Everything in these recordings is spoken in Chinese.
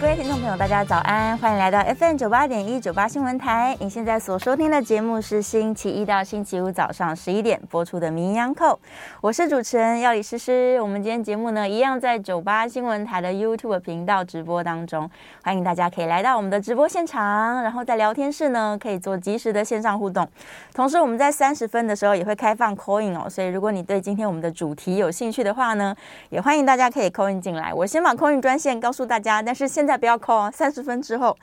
各位听众朋友，大家早安，欢迎来到 FM 九八点一九八新闻台。你现在所收听的节目是星期一到星期五早上十一点播出的《名医 On Call》，我是主持人药理诗诗。我们今天节目呢，一样在九八新闻台的 YouTube 频道直播当中，欢迎大家可以来到我们的直播现场，然后在聊天室呢可以做即时的线上互动。同时，我们在三十分的时候也会开放 Coin 哦，所以如果你对今天我们的主题有兴趣的话呢，也欢迎大家可以 call in 进来。我先把 call in 专线告诉大家，但是现在不要 call 啊，三十分之后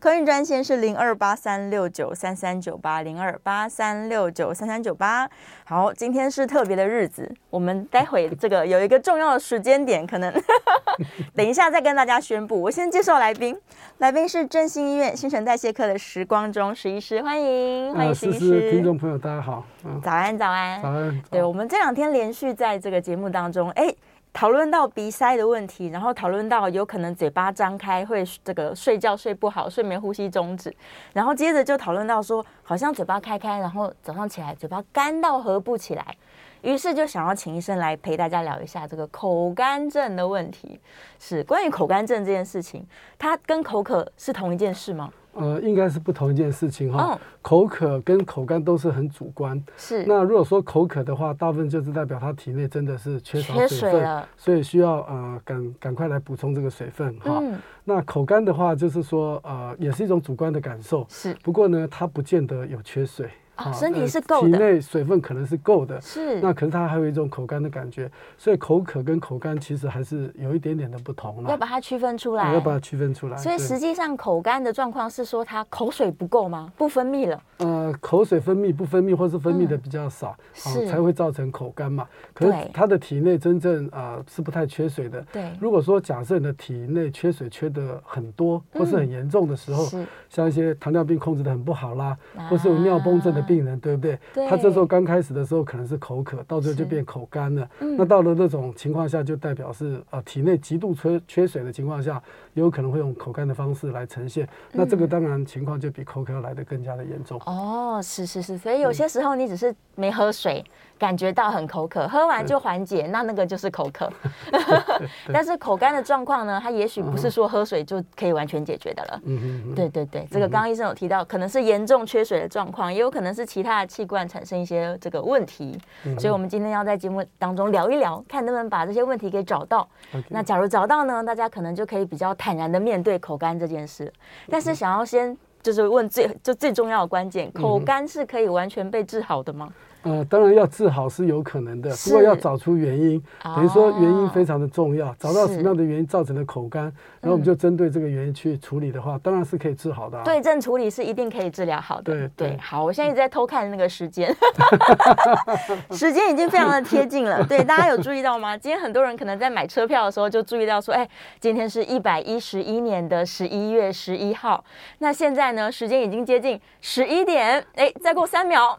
，call in 专线是零二八三六九三三九八零二八三六九三三九八。好，今天是特别的日子，我们待会这个有一个重要的时间点，可能 等一下再跟大家宣布。我先介绍来宾，来宾是振兴医院新陈代谢科的时光中石医师，欢迎，欢迎石医师。听众朋友，大家好，早安，早安，早安。对，我们这两天连续在这个节目当中，哎。讨论到鼻塞的问题，然后讨论到有可能嘴巴张开会这个睡觉睡不好，睡眠呼吸中止，然后接着就讨论到说，好像嘴巴开开，然后早上起来嘴巴干到合不起来，于是就想要请医生来陪大家聊一下这个口干症的问题。是关于口干症这件事情，它跟口渴是同一件事吗？呃，应该是不同一件事情哈。口渴跟口干都是很主观。是。那如果说口渴的话，大部分就是代表他体内真的是缺少水分，了，所以需要呃赶赶快来补充这个水分哈。嗯。那口干的话，就是说呃也是一种主观的感受。是。不过呢，它不见得有缺水。啊，身体是够的，体内水分可能是够的，是。那可是它还有一种口干的感觉，所以口渴跟口干其实还是有一点点的不同。要把它区分出来，要把它区分出来。所以实际上口干的状况是说它口水不够吗？不分泌了？呃，口水分泌不分泌，或是分泌的比较少，嗯、才会造成口干嘛。可是它的体内真正啊、呃、是不太缺水的。对。如果说假设你的体内缺水缺的很多，或是很严重的时候，嗯、像一些糖尿病控制的很不好啦，啊、或是有尿崩症的病人，对不对？他这时候刚开始的时候可能是口渴，到最后就变口干了。嗯、那到了那种情况下，就代表是呃体内极度缺缺水的情况下，有可能会用口干的方式来呈现。嗯、那这个当然情况就比口渴要来的更加的严重。哦，是是是，所以有些时候你只是没喝水。嗯感觉到很口渴，喝完就缓解，那那个就是口渴。但是口干的状况呢，它也许不是说喝水就可以完全解决的了。嗯对对对，这个刚刚医生有提到，可能是严重缺水的状况，也有可能是其他的器官产生一些这个问题。所以我们今天要在节目当中聊一聊，看能不能把这些问题给找到。那假如找到呢，大家可能就可以比较坦然的面对口干这件事。但是想要先就是问最就最重要的关键，口干是可以完全被治好的吗？呃，当然要治好是有可能的，不过要找出原因，等于说原因非常的重要，找到什么样的原因造成的口干，然后我们就针对这个原因去处理的话，当然是可以治好的。对症处理是一定可以治疗好的。对对，好，我现在一直在偷看那个时间，时间已经非常的贴近了。对，大家有注意到吗？今天很多人可能在买车票的时候就注意到说，哎，今天是一百一十一年的十一月十一号，那现在呢，时间已经接近十一点，哎，再过三秒。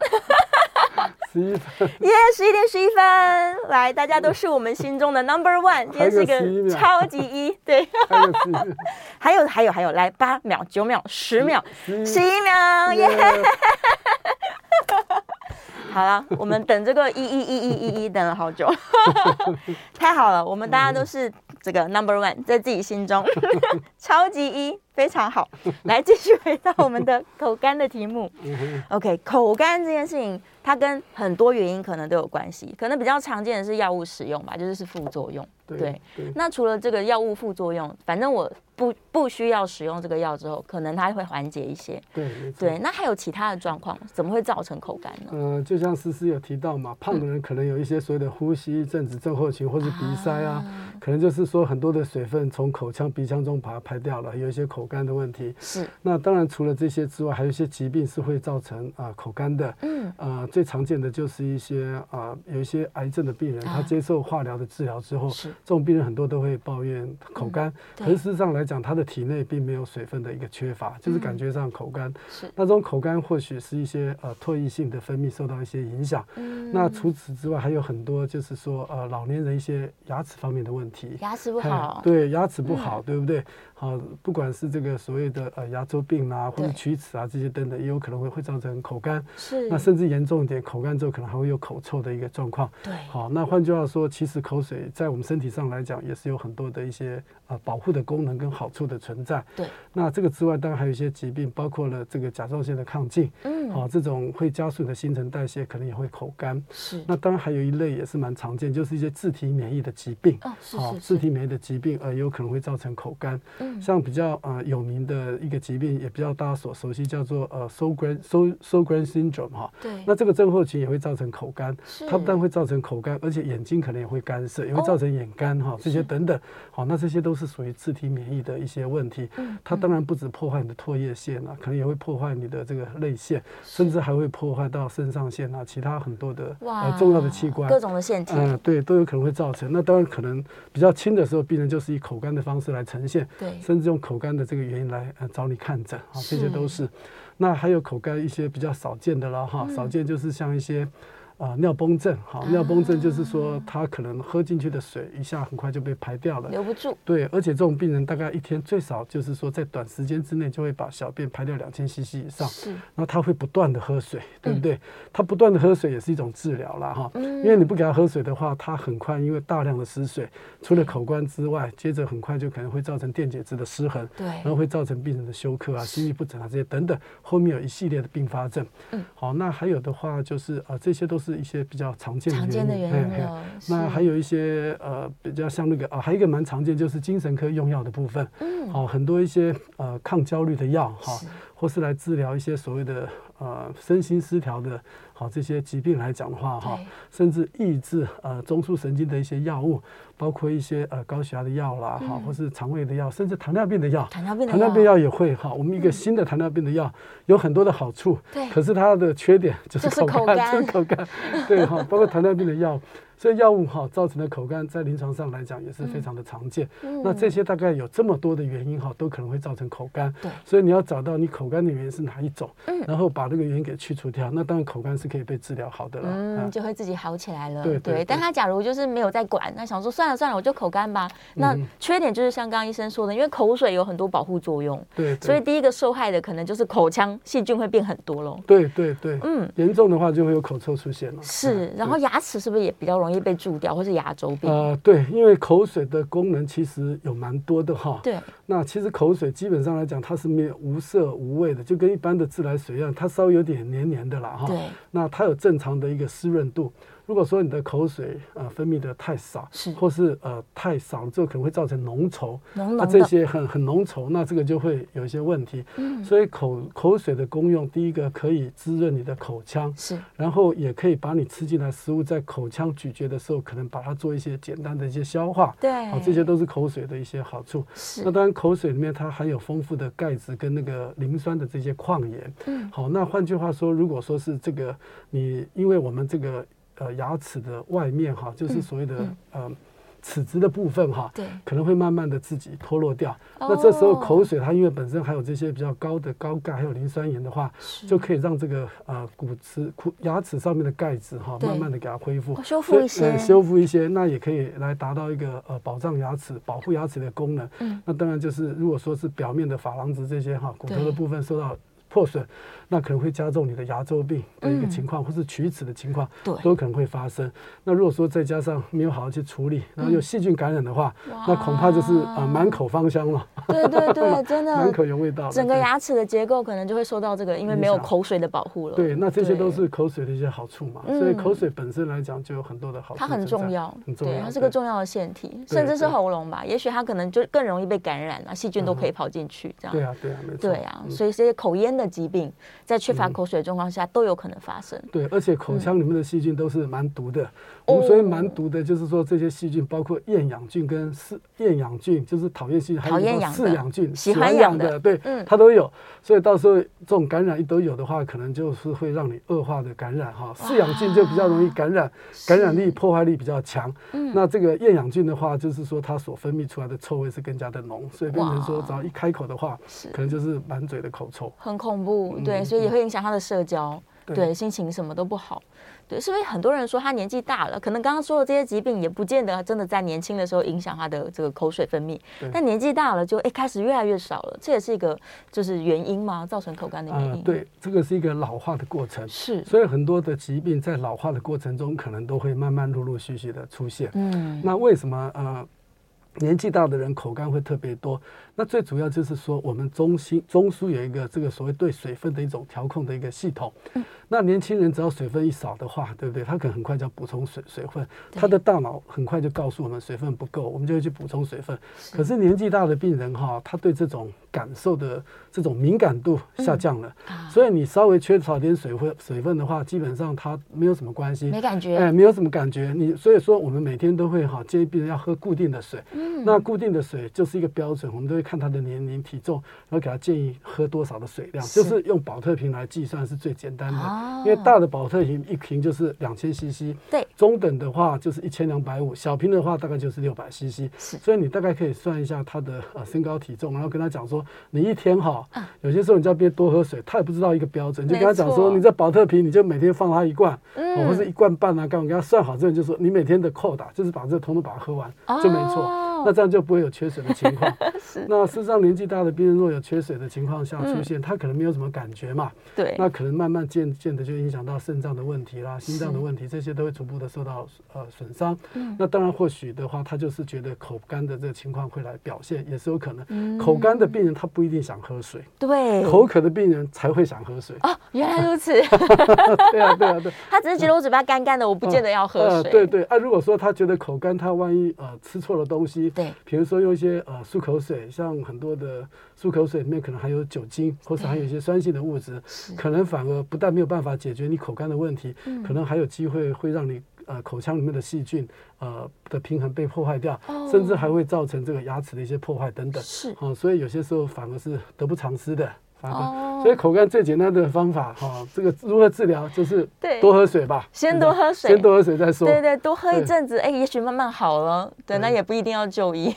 十一分，耶！十一点十一分，来，大家都是我们心中的 number one。今天是一个超级一，对。还有 还有还有，来八秒、九秒、十秒、十一秒，耶！好了，我们等这个一一一一一一等了好久，太好了，我们大家都是这个 number one，在自己心中超级一。非常好，来继续回到我们的口干的题目。OK，口干这件事情，它跟很多原因可能都有关系，可能比较常见的是药物使用吧，就是是副作用。对，那除了这个药物副作用，反正我不不需要使用这个药之后，可能它会缓解一些。对对，那还有其他的状况，怎么会造成口干呢？呃，就像思思有提到嘛，胖的人可能有一些所谓的呼吸症子症候群，或是鼻塞啊，啊可能就是说很多的水分从口腔、鼻腔中把它排掉了，有一些口干的问题。是。那当然除了这些之外，还有一些疾病是会造成啊、呃、口干的。嗯。啊、呃，最常见的就是一些啊、呃，有一些癌症的病人，他接受化疗的治疗之后，是这种病人很多。都会抱怨口干，嗯、可是事实上来讲，他的体内并没有水分的一个缺乏，就是感觉上口干。是、嗯、那这种口干或许是一些呃唾液性的分泌受到一些影响。嗯、那除此之外，还有很多就是说呃老年人一些牙齿方面的问题，牙齿不好，对牙齿不好，嗯、对不对？好，不管是这个所谓的呃牙周病啊，或者龋齿啊这些等等，也有可能会会造成口干。是。那甚至严重一点，口干之后可能还会有口臭的一个状况。对。好，那换句话说，其实口水在我们身体上来讲，也是有很多的一些呃保护的功能跟好处的存在。对。那这个之外，当然还有一些疾病，包括了这个甲状腺的亢进。嗯。好，这种会加速你的新陈代谢，可能也会口干。是。那当然还有一类也是蛮常见，就是一些自体免疫的疾病。哦，是是自体免疫的疾病呃，有可能会造成口干。嗯。像比较呃有名的一个疾病，也比较大家所熟悉，叫做呃 Sjögren Sjögren syndrome 哈。对。那这个症候群也会造成口干，它不但会造成口干，而且眼睛可能也会干涩，也会造成眼干哈、哦，这些等等。好，那这些都是属于自体免疫的一些问题。嗯。它当然不止破坏你的唾液腺啊，可能也会破坏你的这个泪腺，甚至还会破坏到肾上腺啊，其他很多的呃重要的器官。各种的腺体。嗯，对，都有可能会造成。那当然可能比较轻的时候，病人就是以口干的方式来呈现。对。甚至用口干的这个原因来呃找你看诊啊，这些都是。那还有口干一些比较少见的了哈，少见就是像一些。啊、呃，尿崩症，好，尿崩症就是说，他可能喝进去的水一下很快就被排掉了，留不住。对，而且这种病人大概一天最少就是说，在短时间之内就会把小便排掉两千 CC 以上。是。然后他会不断的喝水，对不对？嗯、他不断的喝水也是一种治疗了哈。嗯。因为你不给他喝水的话，他很快因为大量的失水，除了口关之外，接着很快就可能会造成电解质的失衡。对。然后会造成病人的休克啊、心律不整啊这些等等，后面有一系列的并发症。嗯。好，那还有的话就是啊、呃，这些都是一些比较常见的原因。常见的原因嘿嘿。那还有一些呃比较像那个啊，还有一个蛮常见就是精神科用药的部分。嗯。好，很多一些呃抗焦虑的药哈，或是来治疗一些所谓的呃身心失调的。好，这些疾病来讲的话，哈，甚至抑制呃中枢神经的一些药物，包括一些呃高血压的药啦，哈、嗯，或是肠胃的药，甚至糖尿病的药，糖尿病药也会哈。我们一个新的糖尿病的药有很多的好处，对、嗯，可是它的缺点就是口干，就是口干，对哈，包括糖尿病的药。所以药物哈造成的口干，在临床上来讲也是非常的常见。嗯、那这些大概有这么多的原因哈，都可能会造成口干。对，所以你要找到你口干的原因是哪一种，嗯、然后把这个原因给去除掉，那当然口干是可以被治疗好的了。嗯，就会自己好起来了。对对，对。但他假如就是没有在管，那想说算了算了，我就口干吧。那缺点就是像刚刚医生说的，因为口水有很多保护作用。对，对。所以第一个受害的可能就是口腔细菌会变很多喽。对对对。嗯，严重的话就会有口臭出现了。是，然后牙齿是不是也比较容易？被蛀掉，或是牙周病？呃，对，因为口水的功能其实有蛮多的哈。对。那其实口水基本上来讲，它是没有无色无味的，就跟一般的自来水一样，它稍微有点黏黏的啦哈。对。那它有正常的一个湿润度。如果说你的口水呃分泌的太少，是，或是呃太少了之后，可能会造成浓稠，那这些很很浓稠，那这个就会有一些问题。嗯，所以口口水的功用，第一个可以滋润你的口腔，是，然后也可以把你吃进来食物在口腔咀嚼的时候，可能把它做一些简单的一些消化。对，好，这些都是口水的一些好处。是，那当然口水里面它含有丰富的钙质跟那个磷酸的这些矿盐。嗯，好，那换句话说，如果说是这个你，因为我们这个。呃，牙齿的外面哈，就是所谓的、嗯。嗯、呃齿质的部分哈，对，可能会慢慢的自己脱落掉。哦、那这时候口水它因为本身还有这些比较高的高钙还有磷酸盐的话，就可以让这个呃骨质骨牙齿上面的钙质哈，慢慢的给它恢复、哦、修复一些、呃，修复一些，那也可以来达到一个呃保障牙齿、保护牙齿的功能。嗯，那当然就是如果说是表面的珐琅质这些哈骨头的部分受到破损，那可能会加重你的牙周病的一个情况，嗯、或是龋齿的情况，对，都可能会发生。那如果说再加上没有好好去处理，然后有细菌感染的话，嗯、那恐怕就是啊满、呃、口芳香了。对对对，真的满口有味道。整个牙齿的结构可能就会受到这个，因为没有口水的保护了。对，那这些都是口水的一些好处嘛。所以口水本身来讲就有很多的好处。它很重要，很重要，它是个重要的腺体，甚至是喉咙吧。也许它可能就更容易被感染啊，细菌都可以跑进去这样。对啊，对啊，没错。对啊，所以这些口咽的。疾病在缺乏口水的状况下都有可能发生。对，而且口腔里面的细菌都是蛮毒的。我们所以蛮毒的，就是说这些细菌包括厌氧菌跟嗜厌氧菌，就是讨厌细菌，还有饲养菌，喜欢养的，对，它都有。所以到时候这种感染一都有的话，可能就是会让你恶化的感染哈。饲养菌就比较容易感染，感染力破坏力比较强。那这个厌氧菌的话，就是说它所分泌出来的臭味是更加的浓，所以变成说只要一开口的话，可能就是满嘴的口臭，很恐怖。对，所以也会影响他的社交。对，对，心情什么都不好。对，是不是很多人说他年纪大了，可能刚刚说的这些疾病也不见得真的在年轻的时候影响他的这个口水分泌，但年纪大了就哎开始越来越少了，这也是一个就是原因吗？造成口干的原因？呃、对，这个是一个老化的过程，是，所以很多的疾病在老化的过程中可能都会慢慢陆陆续续的出现。嗯，那为什么呃年纪大的人口干会特别多？那最主要就是说，我们中心中枢有一个这个所谓对水分的一种调控的一个系统。嗯、那年轻人只要水分一少的话，对不对？他可能很快就要补充水水分，他的大脑很快就告诉我们水分不够，我们就会去补充水分。可是年纪大的病人哈，他对这种感受的这种敏感度下降了，嗯啊、所以你稍微缺少点水分水分的话，基本上它没有什么关系，没感觉，哎，没有什么感觉。你所以说，我们每天都会哈建议病人要喝固定的水。嗯，那固定的水就是一个标准，我们都会。看他的年龄、体重，然后给他建议喝多少的水量，是就是用保特瓶来计算是最简单的。哦、因为大的保特瓶一瓶就是两千 CC，对，中等的话就是一千两百五，小瓶的话大概就是六百 CC。是，所以你大概可以算一下他的呃身高体重，然后跟他讲说，你一天哈，啊、有些时候你叫别多喝水，他也不知道一个标准，就跟他讲说，你这宝特瓶你就每天放他一罐，嗯、或者一罐半啊，刚我给他算好之后，就说你每天的扣打就是把这个通通把它喝完，哦、就没错。那这样就不会有缺水的情况。是那事实上，年纪大的病人若有缺水的情况下出现，嗯、他可能没有什么感觉嘛。对。那可能慢慢渐渐的就影响到肾脏的问题啦、心脏的问题，这些都会逐步的受到呃损伤。嗯。那当然，或许的话，他就是觉得口干的这个情况会来表现，也是有可能。嗯。口干的病人他不一定想喝水。对。口渴的病人才会想喝水。哦，原来如此。对啊，对啊，对。他只是觉得我嘴巴干干的，我不见得要喝水。呃呃、对对啊，如果说他觉得口干，他万一呃吃错了东西。对，比如说用一些呃漱口水，像很多的漱口水里面可能含有酒精，或者含有一些酸性的物质，可能反而不但没有办法解决你口干的问题，可能还有机会会让你呃口腔里面的细菌呃的平衡被破坏掉，甚至还会造成这个牙齿的一些破坏等等。是，哦，所以有些时候反而是得不偿失的。哦，所以口干最简单的方法哈，这个如何治疗就是多喝水吧，先多喝水，先多喝水再说。对对，多喝一阵子，哎，也许慢慢好了。对，那也不一定要就医。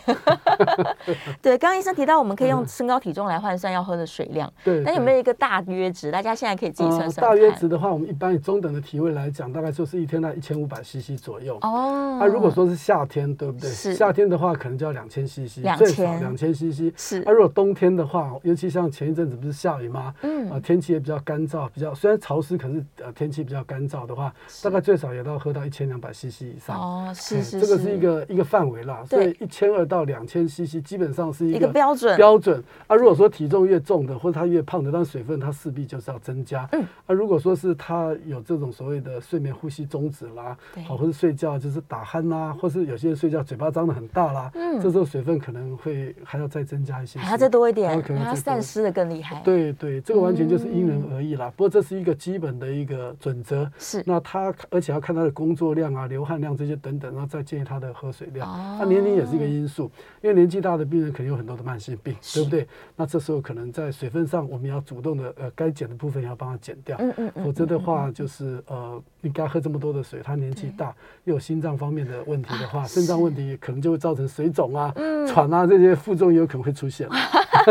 对，刚刚医生提到，我们可以用身高体重来换算要喝的水量。对，那有没有一个大约值？大家现在可以自己算算。大约值的话，我们一般以中等的体位来讲，大概就是一天在一千五百 CC 左右。哦。那如果说是夏天，对不对？是。夏天的话，可能就要两千 CC，最少两千 CC。是。那如果冬天的话，尤其像前一阵子不是。下雨吗？嗯，啊，天气也比较干燥，比较虽然潮湿，可是呃，天气比较干燥的话，大概最少也要喝到一千两百 CC 以上。哦，是是，这个是一个一个范围啦。所以一千二到两千 CC 基本上是一个标准标准。啊，如果说体重越重的或者他越胖的，但水分他势必就是要增加。嗯，啊，如果说是他有这种所谓的睡眠呼吸终止啦，好，或者睡觉就是打鼾啦，或是有些人睡觉嘴巴张的很大啦，嗯，这时候水分可能会还要再增加一些，还要再多一点，可能他散失的更厉害。对对，这个完全就是因人而异啦。不过这是一个基本的一个准则。是。那他而且要看他的工作量啊、流汗量这些等等，然后再建议他的喝水量。哦。他年龄也是一个因素，因为年纪大的病人肯定有很多的慢性病，对不对？那这时候可能在水分上，我们要主动的呃，该减的部分要帮他减掉。嗯嗯。否则的话，就是呃，你该喝这么多的水，他年纪大又有心脏方面的问题的话，肾脏问题可能就会造成水肿啊、喘啊这些副作用有可能会出现。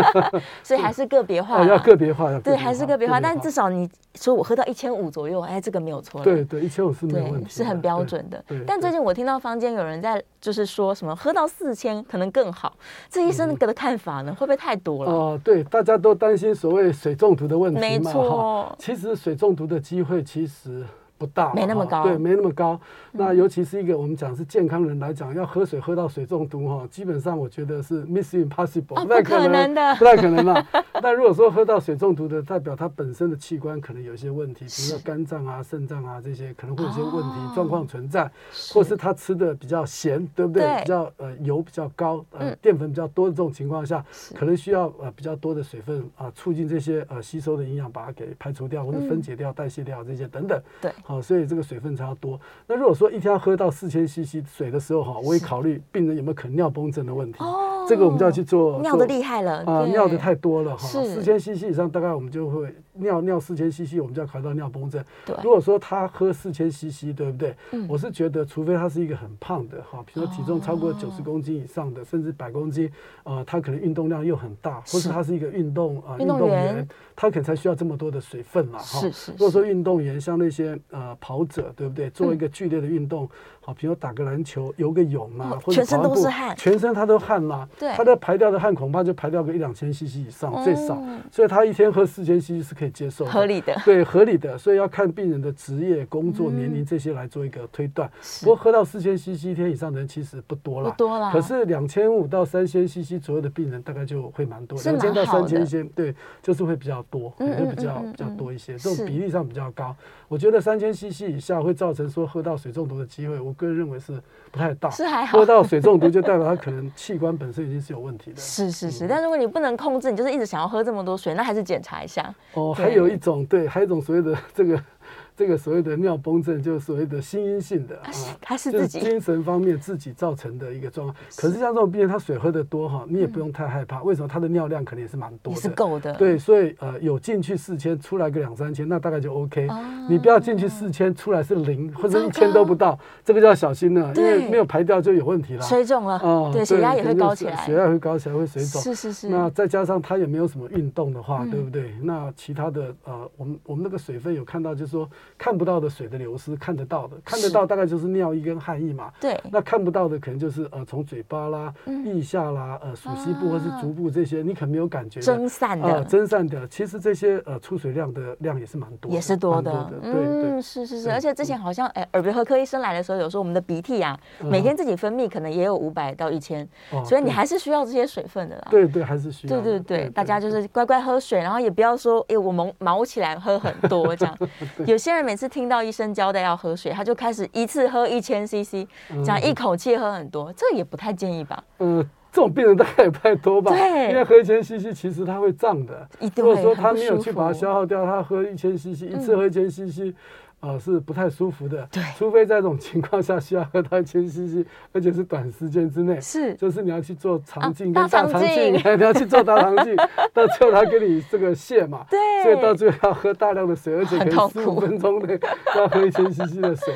所以还是个别化，要个别化，对，还是个别化。但至少你说我喝到一千五左右，哎，这个没有错。对对，一千五是没有问题，是很标准的。但最近我听到坊间有人在就是说什么喝到四千可能更好，这医生的看法呢，会不会太多了？哦，对，大家都担心所谓水中毒的问题嘛。没错，其实水中毒的机会其实。不大，没那么高，对，没那么高。那尤其是一个我们讲是健康人来讲，要喝水喝到水中毒哈，基本上我觉得是 mission impossible，不太可能的，不太可能了。但如果说喝到水中毒的，代表他本身的器官可能有一些问题，比如说肝脏啊、肾脏啊这些可能会有些问题状况存在，或是他吃的比较咸，对不对？比较呃油比较高，呃淀粉比较多的这种情况下，可能需要呃比较多的水分啊，促进这些呃吸收的营养把它给排除掉或者分解掉、代谢掉这些等等。对。好，所以这个水分才要多。那如果说一天要喝到四千 CC 水的时候哈，我也考虑病人有没有可能尿崩症的问题。哦，这个我们就要去做尿的厉害了啊，尿的太多了哈，四千 CC 以上大概我们就会。尿尿四千 CC，我们就要考虑到尿崩症。对，如果说他喝四千 CC，对不对？嗯，我是觉得，除非他是一个很胖的哈，比如说体重超过九十公斤以上的，甚至百公斤，呃，他可能运动量又很大，或是他是一个运动啊运动员，他可能才需要这么多的水分嘛哈。是是。如果说运动员像那些呃跑者，对不对？做一个剧烈的运动，好，比如打个篮球、游个泳啊，或者跑步，全身都是汗，全身他都汗嘛。对。他的排掉的汗恐怕就排掉个一两千 CC 以上最少，所以他一天喝四千 CC 是可以。接受合理的，对合理的，所以要看病人的职业、工作、年龄这些来做一个推断。不过喝到四千 CC 一天以上的人其实不多了，不多了。可是两千五到三千 CC 左右的病人大概就会蛮多，两千到三千 CC 对，就是会比较多，会比较比较多一些，这种比例上比较高。我觉得三千 CC 以下会造成说喝到水中毒的机会，我个人认为是不太大。是还好，喝到水中毒就代表他可能器官本身已经是有问题的。是 是是，但如果你不能控制，你就是一直想要喝这么多水，那还是检查一下。哦，还有一种对，还有一种所谓的这个。这个所谓的尿崩症，就是所谓的心因性的啊，他是自己精神方面自己造成的一个状况。可是像这种病人，他水喝的多哈，你也不用太害怕。为什么？他的尿量可能也是蛮多的，是够的。对，所以呃，有进去四千，出来个两三千，那大概就 OK。你不要进去四千，出来是零或者一千都不到，这个就要小心了，因为没有排掉就有问题了。水肿了啊，对，血压也会高起来，血压会高起来会水肿。是是是。那再加上他也没有什么运动的话，对不对？那其他的呃，我们我们那个水分有看到，就是说看不到的水。的流失看得到的，看得到大概就是尿液跟汗液嘛。对，那看不到的可能就是呃从嘴巴啦、腋下啦、呃鼠蹊部或是足部这些，你可能没有感觉。蒸散的，蒸散的，其实这些呃出水量的量也是蛮多，也是多的。对对，是是是，而且之前好像哎耳鼻喉科医生来的时候有说，我们的鼻涕啊，每天自己分泌可能也有五百到一千，所以你还是需要这些水分的啦。对对，还是需要。对对对，大家就是乖乖喝水，然后也不要说哎我毛毛起来喝很多这样。有些人每次听到医生交代要喝水，他就开始一次喝一千 CC，这样一口气喝很多，这也不太建议吧？嗯，这种病人大概也不太多吧？对，因为喝一千 CC 其实他会胀的。如果说他没有去把它消耗掉，他喝一千 CC，一次喝一千 CC。啊，是不太舒服的。对，除非在这种情况下需要喝到一千 CC，而且是短时间之内。是，就是你要去做肠镜跟大肠镜，你要去做大肠镜，到最后他给你这个泻嘛。对。所以到最后要喝大量的水，而且可以十五分钟内 要喝一千 CC 的水。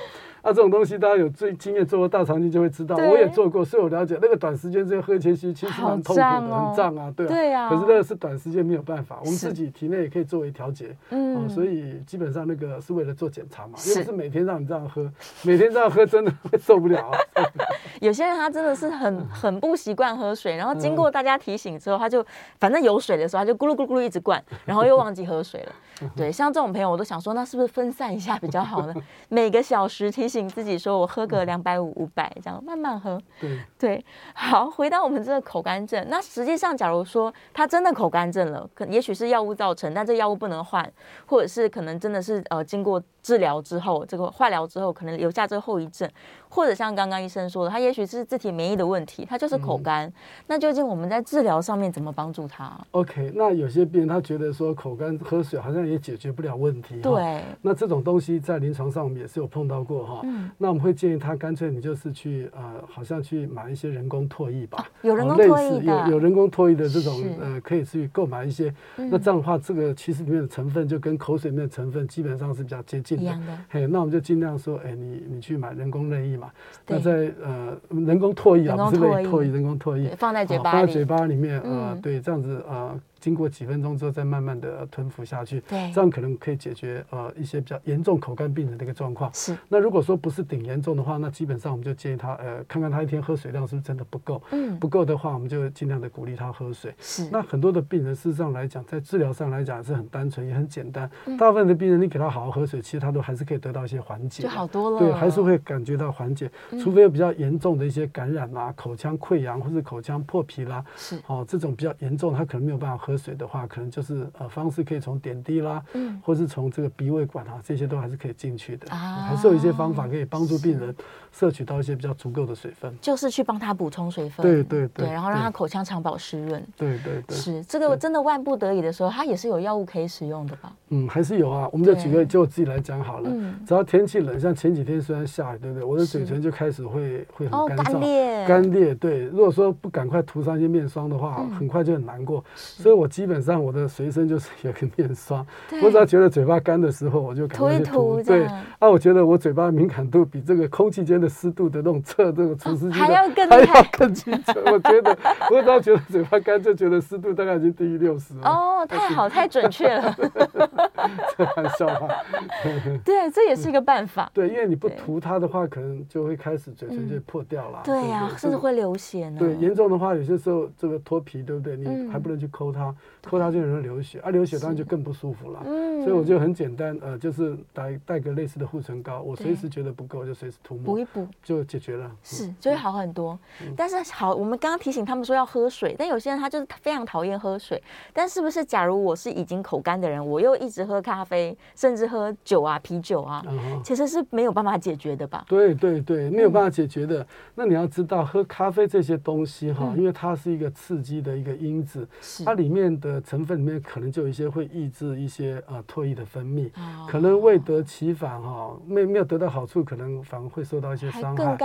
啊，这种东西大家有最经验做过大肠镜就会知道，我也做过，所以我了解那个短时间之内喝一千其实蛮痛苦的，很胀啊，对啊。对啊。可是那个是短时间没有办法，我们自己体内也可以作为调节，嗯，所以基本上那个是为了做检查嘛，又不是每天让你这样喝，每天这样喝真的会受不了。有些人他真的是很很不习惯喝水，然后经过大家提醒之后，他就反正有水的时候他就咕噜咕噜咕噜一直灌，然后又忘记喝水了。对，像这种朋友我都想说，那是不是分散一下比较好呢？每个小时提。提醒自己说，我喝个两百五、五百这样慢慢喝。对对，好，回到我们这个口干症，那实际上，假如说他真的口干症了，可也许是药物造成，但这药物不能换，或者是可能真的是呃经过。治疗之后，这个化疗之后可能留下这个后遗症，或者像刚刚医生说的，他也许是自体免疫的问题，他就是口干。嗯、那究竟我们在治疗上面怎么帮助他？OK，那有些病人他觉得说口干喝水好像也解决不了问题。对。那这种东西在临床上我们也是有碰到过哈。嗯。那我们会建议他干脆你就是去呃，好像去买一些人工唾液吧。啊、有人工唾液的。有有人工唾液的这种呃，可以去购买一些。嗯、那这样的话，这个其实里面的成分就跟口水里面的成分基本上是比较接近的。一样的，嘿，那我们就尽量说，哎，你你去买人工泪液嘛，那在呃人工唾液啊，不是泪唾液，人工唾液。放在嘴巴，放在嘴巴里面啊，对，这样子啊。经过几分钟之后，再慢慢的吞服下去，对，这样可能可以解决呃一些比较严重口干病人的一个状况。是。那如果说不是顶严重的话，那基本上我们就建议他呃看看他一天喝水量是不是真的不够。嗯。不够的话，我们就尽量的鼓励他喝水。是。那很多的病人事实上来讲，在治疗上来讲是很单纯也很简单。嗯。大部分的病人你给他好好喝水，其实他都还是可以得到一些缓解。就好多了。对，还是会感觉到缓解，除非有比较严重的一些感染啊、口腔溃疡或是口腔破皮啦，是。哦，这种比较严重，他可能没有办法喝。喝水的话，可能就是呃方式可以从点滴啦，嗯，或是从这个鼻胃管啊，这些都还是可以进去的，啊，还是有一些方法可以帮助病人摄取到一些比较足够的水分，就是去帮他补充水分，对对对，对，然后让他口腔长保湿润，对对对，是这个真的万不得已的时候，他也是有药物可以使用的吧？嗯，还是有啊，我们就举个就我自己来讲好了，只要天气冷，像前几天虽然下雨，对不对？我的嘴唇就开始会会很干燥、裂，干裂，对。如果说不赶快涂上一些面霜的话，很快就很难过。所以我基本上我的随身就是有个面霜，我只要觉得嘴巴干的时候，我就涂一涂。对，啊，我觉得我嘴巴敏感度比这个空气间的湿度的那种测这个除湿机还要更还要更清楚。我觉得我只要觉得嘴巴干，就觉得湿度大概已经低于六十了。哦，太好，太准确了。开玩笑话。对，这也是一个办法。对，因为你不涂它的话，可能就会开始嘴唇就破掉了。对呀，甚至会流血呢。对，严重的话，有些时候这个脱皮，对不对？你还不能去抠它，yeah 抠它就有人流血，啊，流血当然就更不舒服了。嗯。所以我就很简单，呃，就是带带个类似的护唇膏，我随时觉得不够就随时涂抹，补一补就解决了。是，就会好很多。但是好，我们刚刚提醒他们说要喝水，但有些人他就是非常讨厌喝水。但是不是，假如我是已经口干的人，我又一直喝咖啡，甚至喝酒啊、啤酒啊，其实是没有办法解决的吧？对对对，没有办法解决的。那你要知道，喝咖啡这些东西哈，因为它是一个刺激的一个因子，它里面的成分里面可能就有一些会抑制一些呃唾液的分泌，可能未得其反哈，没没有得到好处，可能反而会受到一些伤害。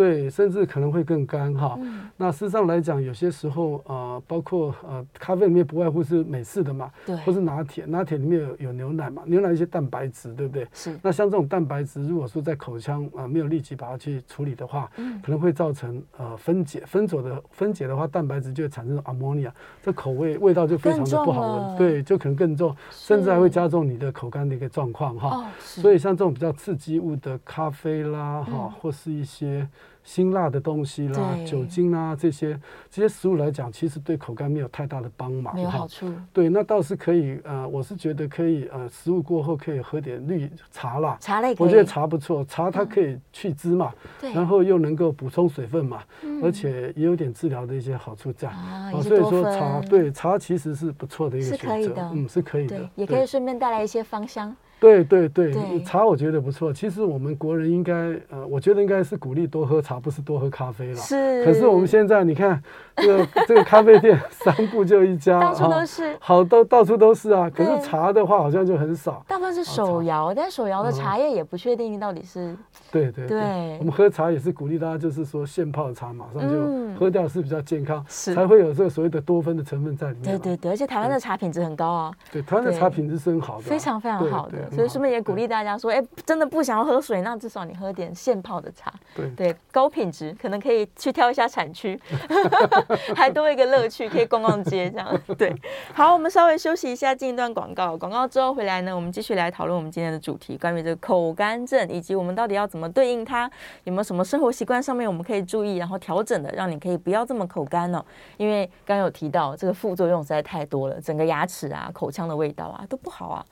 对，甚至可能会更干哈。嗯、那事实上来讲，有些时候呃，包括呃，咖啡里面不外乎是美式的嘛，对，或是拿铁，拿铁里面有有牛奶嘛，牛奶一些蛋白质，对不对？是。那像这种蛋白质，如果说在口腔啊、呃、没有立即把它去处理的话，嗯、可能会造成呃分解，分走的分解的话，蛋白质就会产生阿摩尼亚，这口味味道就非常的不好闻，对，就可能更重，甚至还会加重你的口干的一个状况哈。哦、所以像这种比较刺激物的咖啡啦哈，嗯、或是一些。辛辣的东西啦，酒精啊，这些这些食物来讲，其实对口干没有太大的帮忙，没有好处。对，那倒是可以，呃，我是觉得可以，呃，食物过后可以喝点绿茶啦，茶类，我觉得茶不错，茶它可以去汁嘛，嗯、然后又能够补充水分嘛，对而且也有点治疗的一些好处在，啊，所以说茶对茶其实是不错的一个选择，是可以的，嗯，是可以的，也可以顺便带来一些芳香。对对对，茶我觉得不错。其实我们国人应该，呃，我觉得应该是鼓励多喝茶，不是多喝咖啡了。是。可是我们现在你看，这个这个咖啡店三步就一家，到处都是，好到到处都是啊。可是茶的话好像就很少。大部分是手摇，但手摇的茶叶也不确定到底是。对对对。我们喝茶也是鼓励大家，就是说现泡的茶马上就喝掉是比较健康，才会有这个所谓的多酚的成分在里面。对对对，而且台湾的茶品质很高啊。对，台湾的茶品质是很好的，非常非常好的。所以顺便也鼓励大家说，哎，真的不想要喝水，那至少你喝点现泡的茶，对对，高品质，可能可以去挑一下产区，还多一个乐趣，可以逛逛街这样。对，好，我们稍微休息一下，进一段广告。广告之后回来呢，我们继续来讨论我们今天的主题，关于这个口干症，以及我们到底要怎么对应它，有没有什么生活习惯上面我们可以注意，然后调整的，让你可以不要这么口干哦。因为刚刚有提到这个副作用实在太多了，整个牙齿啊、口腔的味道啊都不好啊。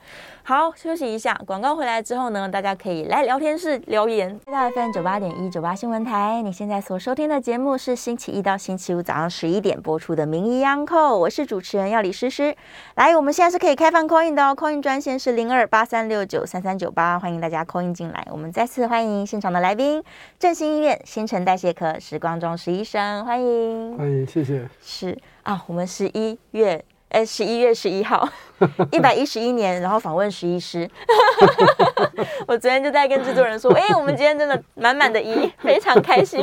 好，休息一下，广告回来之后呢，大家可以来聊天室留言。大家 FM 九八点一九八新闻台，你现在所收听的节目是星期一到星期五早上十一点播出的《名医央叩》，我是主持人要李诗诗。来，我们现在是可以开放 call in 的哦，call in 专线是零二八三六九三三九八，欢迎大家 call in 进来。我们再次欢迎现场的来宾，振兴医院新陈代谢科时光中时医生，欢迎，欢迎，谢谢。是啊，我们十一月。哎，十一月十一号，一百一十一年，然后访问十一师。我昨天就在跟制作人说，哎，我们今天真的满满的一，非常开心。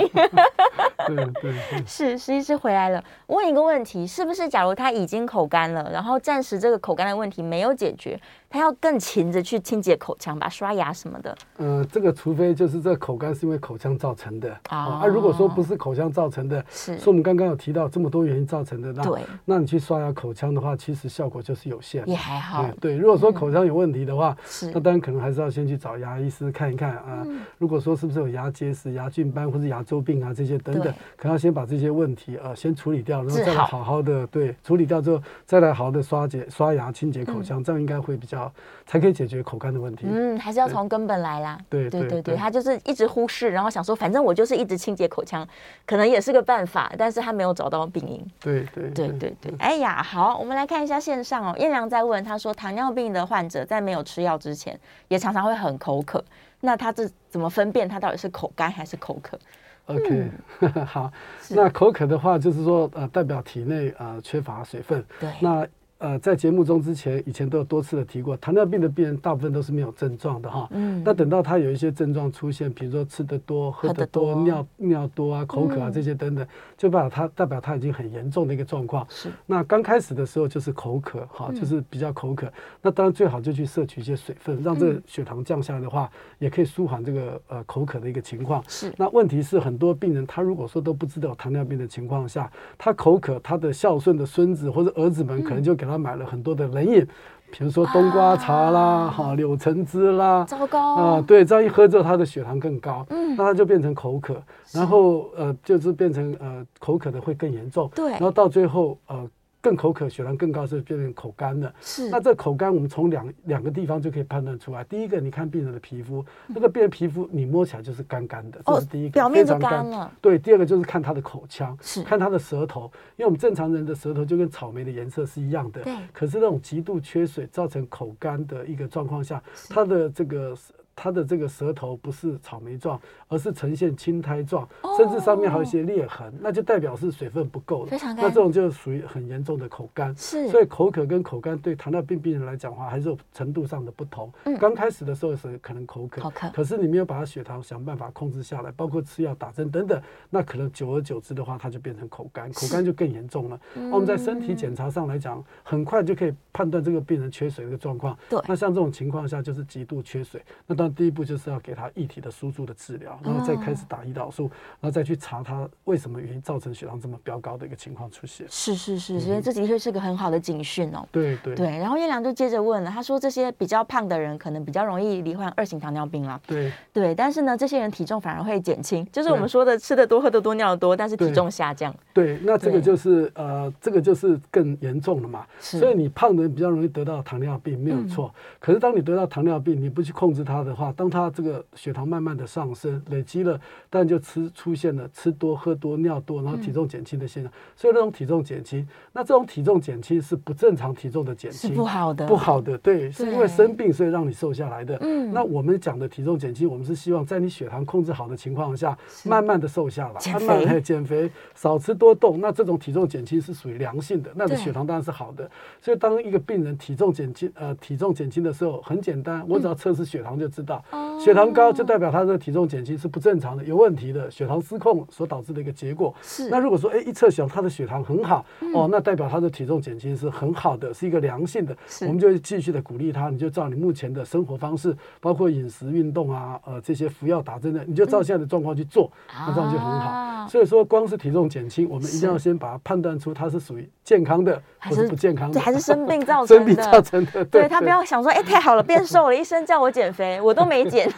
对对，是十一师回来了。问一个问题，是不是假如他已经口干了，然后暂时这个口干的问题没有解决？他要更勤着去清洁口腔吧，刷牙什么的。呃，这个除非就是这口干是因为口腔造成的啊。啊，如果说不是口腔造成的，是，所以我们刚刚有提到这么多原因造成的，那对，那你去刷牙口腔的话，其实效果就是有限，也还好。对，如果说口腔有问题的话，是，那当当然可能还是要先去找牙医师看一看啊。嗯、如果说是不是有牙结石、牙菌斑或者牙周病啊这些等等，可能要先把这些问题呃先处理掉，然后再来好好的对处理掉之后，再来好好的刷洁刷牙、清洁口腔，嗯、这样应该会比较才可以解决口干的问题。嗯，还是要从根本来啦。对对对对，他就是一直忽视，然后想说反正我就是一直清洁口腔，可能也是个办法，但是他没有找到病因。对对对对对，对。哎呀，好，我们来看一下线上哦，燕良在问他说，糖尿病的患者在没有吃药之前，也常常会很口渴，那他这怎么分辨他到底是口干还是口渴？OK，、嗯、好，那口渴的话就是说呃代表体内呃缺乏水分。对，那。呃，在节目中之前，以前都有多次的提过，糖尿病的病人大部分都是没有症状的哈。嗯。那等到他有一些症状出现，比如说吃得多、喝得多、多尿尿多啊、口渴啊这些等等，嗯、就代表他代表他已经很严重的一个状况。是。那刚开始的时候就是口渴哈，就是比较口渴。嗯、那当然最好就去摄取一些水分，让这个血糖降下来的话，嗯、也可以舒缓这个呃口渴的一个情况。是。那问题是很多病人他如果说都不知道糖尿病的情况下，他口渴，他的孝顺的孙子或者儿子们可能就给。他买了很多的冷饮，比如说冬瓜茶啦、哈、啊、柳橙汁啦，糟糕啊、呃！对，这样一喝之后，他的血糖更高，嗯，那他就变成口渴，然后呃，就是变成呃口渴的会更严重，对，然后到最后呃。更口渴，血糖更高，是变成口干了。是，那这口干我们从两两个地方就可以判断出来。第一个，你看病人的皮肤，那个病人皮肤你摸起来就是干干的，这是第一个，表面就干了。对，第二个就是看他的口腔，是看他的舌头，因为我们正常人的舌头就跟草莓的颜色是一样的。对。可是那种极度缺水造成口干的一个状况下，他的这个。它的这个舌头不是草莓状，而是呈现青苔状，甚至上面还有一些裂痕，那就代表是水分不够了。非常干。那这种就属于很严重的口干。是。所以口渴跟口干对糖尿病病人来讲的话，还是有程度上的不同。嗯。刚开始的时候是可能口渴，口渴。可是你没有把它血糖想办法控制下来，包括吃药、打针等等，那可能久而久之的话，它就变成口干，口干就更严重了。嗯。我们在身体检查上来讲，很快就可以判断这个病人缺水的状况。对。那像这种情况下，就是极度缺水。那当然第一步就是要。给他液体的输注的治疗，然后再开始打胰岛素，然后再去查他为什么原因造成血糖这么飙高的一个情况出现。是是是，所以这的确是个很好的警讯哦。对对对。然后叶良就接着问了，他说这些比较胖的人可能比较容易罹患二型糖尿病啦。对对，但是呢，这些人体重反而会减轻，就是我们说的吃的多、喝的多、尿的多，但是体重下降。对，那这个就是呃，这个就是更严重了嘛。是。所以你胖的人比较容易得到糖尿病，没有错。可是当你得到糖尿病，你不去控制它的话，当他这个血糖慢慢的上升，累积了，但就吃出现了吃多喝多尿多，然后体重减轻的现象。嗯、所以那种体重减轻，那这种体重减轻是不正常体重的减轻，是不好的，不好的，对，对是因为生病所以让你瘦下来的。嗯，那我们讲的体重减轻，我们是希望在你血糖控制好的情况下，慢慢的瘦下来，减肥，慢慢减肥，少吃多动。那这种体重减轻是属于良性的，那你血糖当然是好的。所以当一个病人体重减轻，呃，体重减轻的时候，很简单，我只要测试血糖就知道，嗯、血糖高就代表他的体重减轻是不正常的，有问题的，血糖失控所导致的一个结果。是。那如果说，哎，一测小他的血糖很好，嗯、哦，那代表他的体重减轻是很好的，是一个良性的。我们就继续的鼓励他，你就照你目前的生活方式，包括饮食、运动啊，呃，这些服药、打针的，你就照现在的状况去做，嗯、那这样就很好。啊、所以说，光是体重减轻，我们一定要先把它判断出它是属于健康的还是不健康的，还是生病造成的。生病造成的。对他不要想说，哎，太好了，变瘦了，医生叫我减肥，我都没减。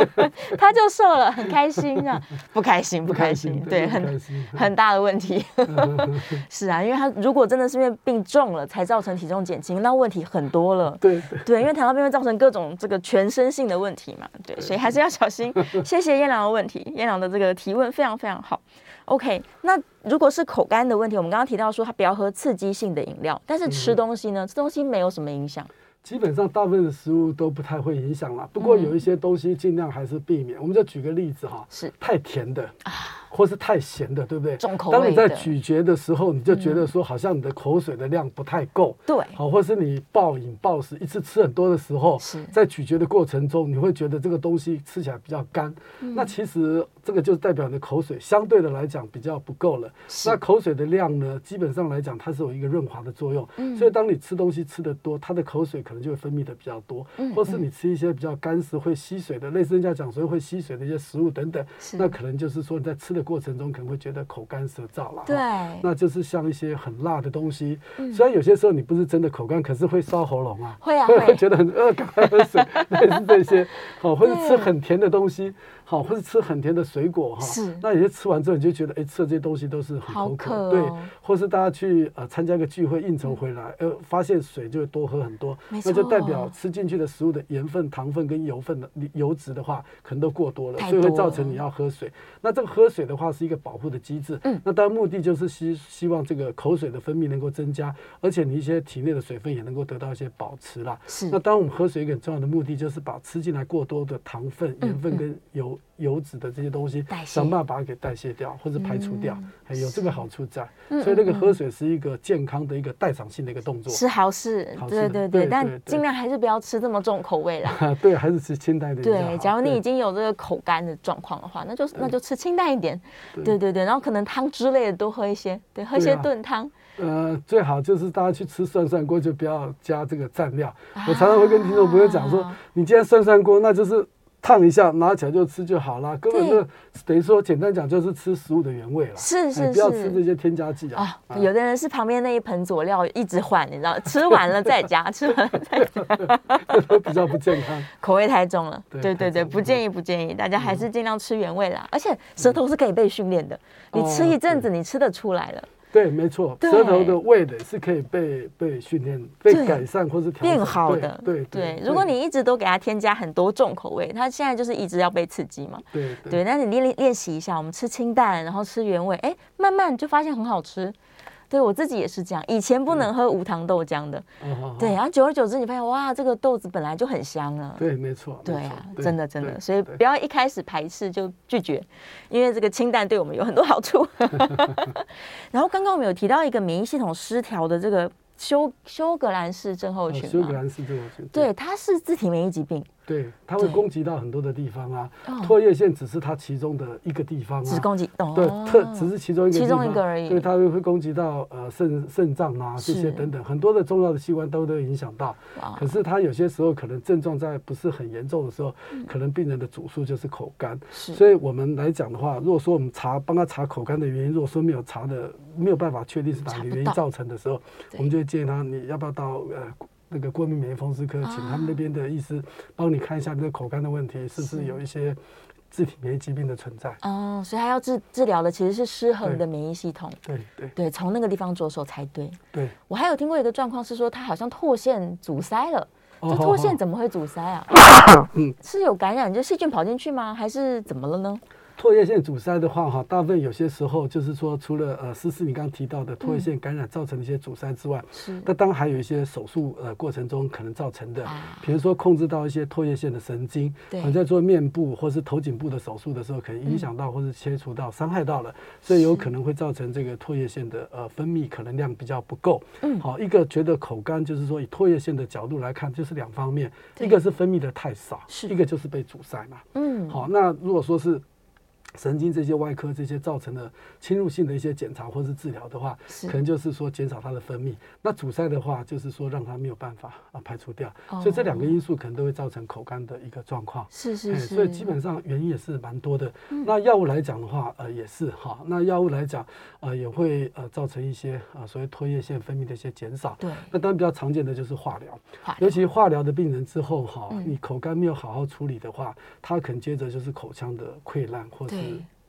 他就瘦了，很开心啊！不开心，不开心，对，很很大的问题。是啊，因为他如果真的是因为病重了才造成体重减轻，那问题很多了。对对，因为糖尿病会造成各种这个全身性的问题嘛。对，所以还是要小心。谢谢燕良的问题，燕良的这个提问非常非常好。OK，那如果是口干的问题，我们刚刚提到说他不要喝刺激性的饮料，但是吃东西呢，吃东西没有什么影响。基本上大部分的食物都不太会影响了，不过有一些东西尽量还是避免。嗯、我们就举个例子哈，是太甜的啊。或是太咸的，对不对？重口味。当你在咀嚼的时候，你就觉得说，好像你的口水的量不太够。对。好，或是你暴饮暴食，一次吃很多的时候，在咀嚼的过程中，你会觉得这个东西吃起来比较干。那其实这个就代表你的口水相对的来讲比较不够了。那口水的量呢，基本上来讲，它是有一个润滑的作用。所以当你吃东西吃的多，它的口水可能就会分泌的比较多。或是你吃一些比较干食会吸水的，类似人家讲说会吸水的一些食物等等，那可能就是说你在吃的。的过程中，可能会觉得口干舌燥了。对，那就是像一些很辣的东西，虽然有些时候你不是真的口干，可是会烧喉咙啊，会啊，会。觉得很饿，赶快喝水，类似这些，好，或者吃很甜的东西，好，或者吃很甜的水果哈。是。那有些吃完之后，你就觉得，哎，吃的这些东西都是很口渴，对，或是大家去呃参加一个聚会应酬回来，呃，发现水就会多喝很多，那就代表吃进去的食物的盐分、糖分跟油分的油脂的话，可能都过多了，所以会造成你要喝水。那这个喝水的话是一个保护的机制，嗯，那当然目的就是希希望这个口水的分泌能够增加，而且你一些体内的水分也能够得到一些保持啦。是。那当我们喝水一个很重要的目的就是把吃进来过多的糖分、盐分跟油油脂的这些东西，想办法把它给代谢掉或者排除掉，还有这个好处在。所以那个喝水是一个健康的一个代偿性的一个动作，是好事。对对对，但尽量还是不要吃这么重口味啦。对，还是吃清淡的。对，假如你已经有这个口干的状况的话，那就那就吃清淡一点。对对对，然后可能汤之类的多喝一些，对，喝一些炖汤。呃，最好就是大家去吃涮涮锅，就不要加这个蘸料。我常常会跟听众朋友讲说，你今天涮涮锅，那就是。烫一下，拿起来就吃就好了，根本就等于说，简单讲就是吃食物的原味了。是是是，不要吃这些添加剂啊。有的人是旁边那一盆佐料一直换，你知道，吃完了再加，吃完了再加，都比较不健康，口味太重了。对对对，不建议不建议，大家还是尽量吃原味啦。而且舌头是可以被训练的，你吃一阵子，你吃得出来了。对，没错，舌头的味蕾是可以被被训练、被改善或是调变好的。对对，如果你一直都给它添加很多重口味，它现在就是一直要被刺激嘛。对对，那你练练练习一下，我们吃清淡，然后吃原味，哎，慢慢就发现很好吃。对，我自己也是这样，以前不能喝无糖豆浆的，对，然后久而久之，你发现哇，这个豆子本来就很香啊。对，没错。对啊，真的真的，所以不要一开始排斥就拒绝，因为这个清淡对我们有很多好处。然后刚刚我们有提到一个免疫系统失调的这个休休格兰氏症候群，休格兰氏症候群，对，它是自体免疫疾病。对，它会攻击到很多的地方啊。唾液腺只是它其中的一个地方啊。只攻击，对，特只是其中一个。其中一个而已。对，它会会攻击到呃肾肾脏啊这些等等很多的重要的器官都都影响到。可是它有些时候可能症状在不是很严重的时候，可能病人的主诉就是口干。所以我们来讲的话，如果说我们查帮他查口干的原因，如果说没有查的没有办法确定是哪个原因造成的时候，我们就会建议他你要不要到呃。那个过敏免疫风湿科，请他们那边的医师帮你看一下那个口干的问题，是不是有一些自体免疫疾病的存在？哦，所以他要治治疗的其实是失衡的免疫系统。对对对，从那个地方着手才对。对，我还有听过一个状况是说，他好像唾腺阻塞了。这唾腺怎么会阻塞啊？嗯，是有感染，就细菌跑进去吗？还是怎么了呢？唾液腺阻塞的话，哈，大部分有些时候就是说，除了呃，思思你刚刚提到的唾液腺感染造成的一些阻塞之外，是，那当然还有一些手术呃过程中可能造成的，比如说控制到一些唾液腺的神经，对，在做面部或是头颈部的手术的时候，可能影响到或是切除到伤害到了，所以有可能会造成这个唾液腺的呃分泌可能量比较不够。嗯，好，一个觉得口干就是说以唾液腺的角度来看，就是两方面，一个是分泌的太少，是。一个就是被阻塞嘛。嗯，好，那如果说是。神经这些外科这些造成的侵入性的一些检查或是治疗的话，可能就是说减少它的分泌。那阻塞的话，就是说让它没有办法啊排除掉。所以这两个因素可能都会造成口干的一个状况。是是是。所以基本上原因也是蛮多的。那药物来讲的话，呃也是哈。那药物来讲，呃也会呃造成一些啊所谓唾液腺分泌的一些减少。对。那当然比较常见的就是化疗。尤其化疗的病人之后哈，你口干没有好好处理的话，他可能接着就是口腔的溃烂或者。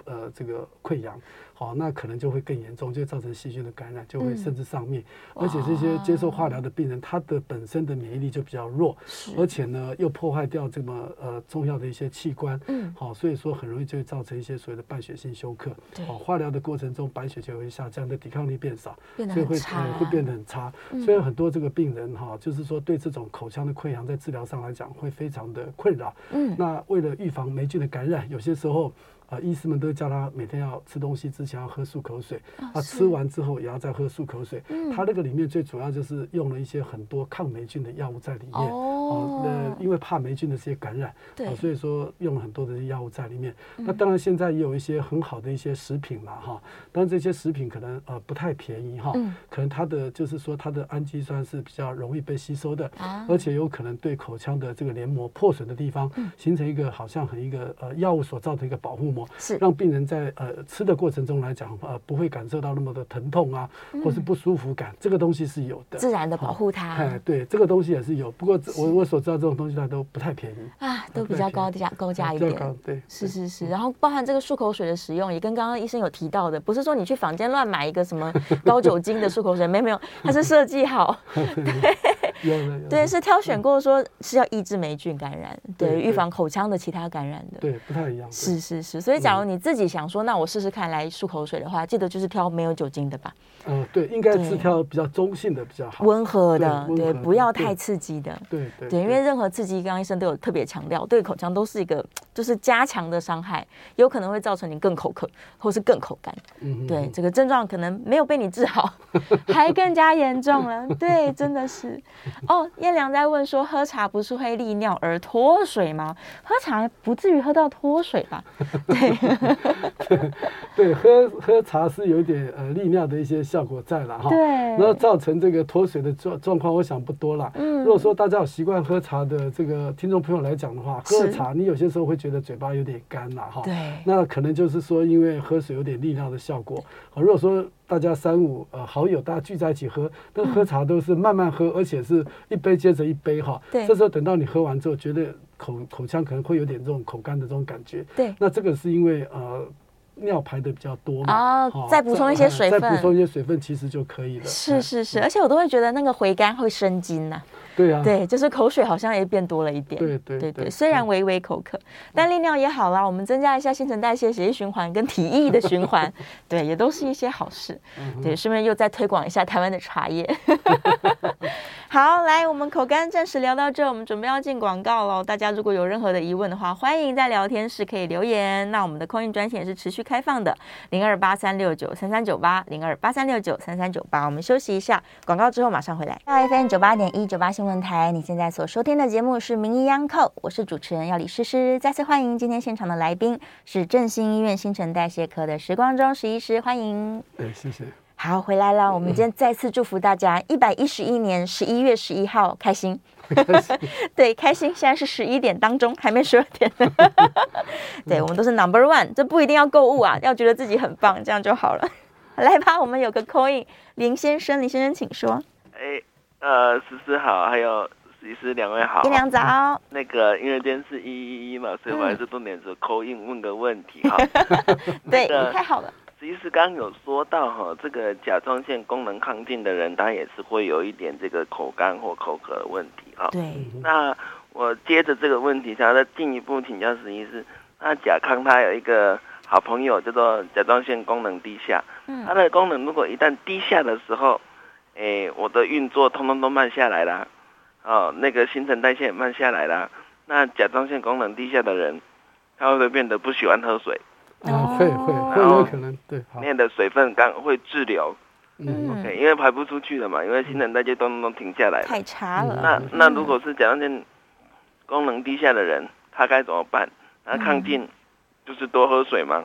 呃，这个溃疡，好，那可能就会更严重，就会造成细菌的感染，就会甚至丧命。而且这些接受化疗的病人，他的本身的免疫力就比较弱，而且呢又破坏掉这么呃重要的一些器官，嗯，好，所以说很容易就会造成一些所谓的败血性休克。好，化疗的过程中白血球会下降，的抵抗力变少，所以会呃会变得很差。所以很多这个病人哈，就是说对这种口腔的溃疡在治疗上来讲会非常的困扰。嗯，那为了预防霉菌的感染，有些时候。啊，医师们都叫他每天要吃东西之前要喝漱口水，啊，吃完之后也要再喝漱口水。他那个里面最主要就是用了一些很多抗霉菌的药物在里面。哦，那因为怕霉菌的这些感染，对，所以说用了很多的药物在里面。那当然现在也有一些很好的一些食品嘛，哈，当然这些食品可能呃不太便宜哈，可能它的就是说它的氨基酸是比较容易被吸收的，而且有可能对口腔的这个黏膜破损的地方形成一个好像很一个呃药物所造成一个保护膜，是让病人在呃吃的过程中来讲呃不会感受到那么的疼痛啊，或是不舒服感，这个东西是有的，自然的保护它。哎，对，这个东西也是有，不过我我所知道这种东西它都不太便宜啊，都比较高价高价一点。对，是是是，然后包含这个漱口水的使用，也跟刚刚医生有提到的，不是说你去坊间乱买一个什么高酒精的漱口水，没没有，它是设计好，对。有，对，是挑选过说是要抑制霉菌感染，对，预防口腔的其他感染的，对，不太一样。是是是，所以假如你自己想说，那我试试看来漱口水的话，记得就是挑没有酒精的吧。嗯，对，应该是挑比较中性的比较好，温和的，对，不要太刺激的。对对对，因为任何刺激，刚刚医生都有特别强调，对口腔都是一个就是加强的伤害，有可能会造成你更口渴或是更口干。嗯，对，这个症状可能没有被你治好，还更加严重了。对，真的是。哦，燕良在问说，喝茶不是会利尿而脱水吗？喝茶不至于喝到脱水吧？对，对，喝喝茶是有点呃利尿的一些效果在了哈。对，然后造成这个脱水的状状况，我想不多了。嗯，如果说大家有习惯喝茶的这个听众朋友来讲的话，喝茶你有些时候会觉得嘴巴有点干了哈。对，那可能就是说因为喝水有点利尿的效果。好，如果说大家三五呃好友大家聚在一起喝，那喝茶都是慢慢喝，而且是一杯接着一杯哈。对。这时候等到你喝完之后，觉得口口腔可能会有点这种口干的这种感觉。对。那这个是因为呃尿排的比较多嘛。哦。再补充一些水分。再补充一些水分其实就可以了。是是是，而且我都会觉得那个回甘会生津呐。对啊，对，就是口水好像也变多了一点。对对对对，虽然微微口渴，但利尿也好啦。我们增加一下新陈代谢、血液循环跟体液的循环，对，也都是一些好事。对，顺便又再推广一下台湾的茶叶。好，来，我们口干暂时聊到这，我们准备要进广告喽。大家如果有任何的疑问的话，欢迎在聊天室可以留言。那我们的 call in 专线也是持续开放的，零二八三六九三三九八，零二八三六九三三九八。我们休息一下，广告之后马上回来。FM 九八点一九八新闻台，你现在所收听的节目是名医央叩，我是主持人要李诗诗。再次欢迎今天现场的来宾是振兴医院新陈代谢科的时光中石医师，欢迎。对，谢谢。好，回来了。我们今天再次祝福大家一百一十一年十一月十一号开心。对，开心。现在是十一点当中，还没十二点呢。对，我们都是 number one，这不一定要购物啊，要觉得自己很棒，这样就好了。来吧，我们有个 call in，林先生，林先生请说。哎，呃，思思好，还有石医师两位好。林良早、嗯。那个，因为今天是一一一嘛，所以我还是重点是 call in 问个问题哈。对，太好了。其实刚刚有说到哈，这个甲状腺功能亢进的人，他也是会有一点这个口干或口渴的问题哈。对。那我接着这个问题，想要再进一步请教石医师。那甲亢他有一个好朋友叫做甲状腺功能低下，嗯，他的功能如果一旦低下的时候，哎，我的运作通通都慢下来啦，哦，那个新陈代谢也慢下来啦。那甲状腺功能低下的人，他会不会变得不喜欢喝水？啊，会会会有可能，对，里面的水分刚会滞留，嗯，OK，因为排不出去了嘛，因为新陈代谢都都停下来了，太差了。那那如果是甲状腺功能低下的人，他该怎么办？那抗进就是多喝水吗？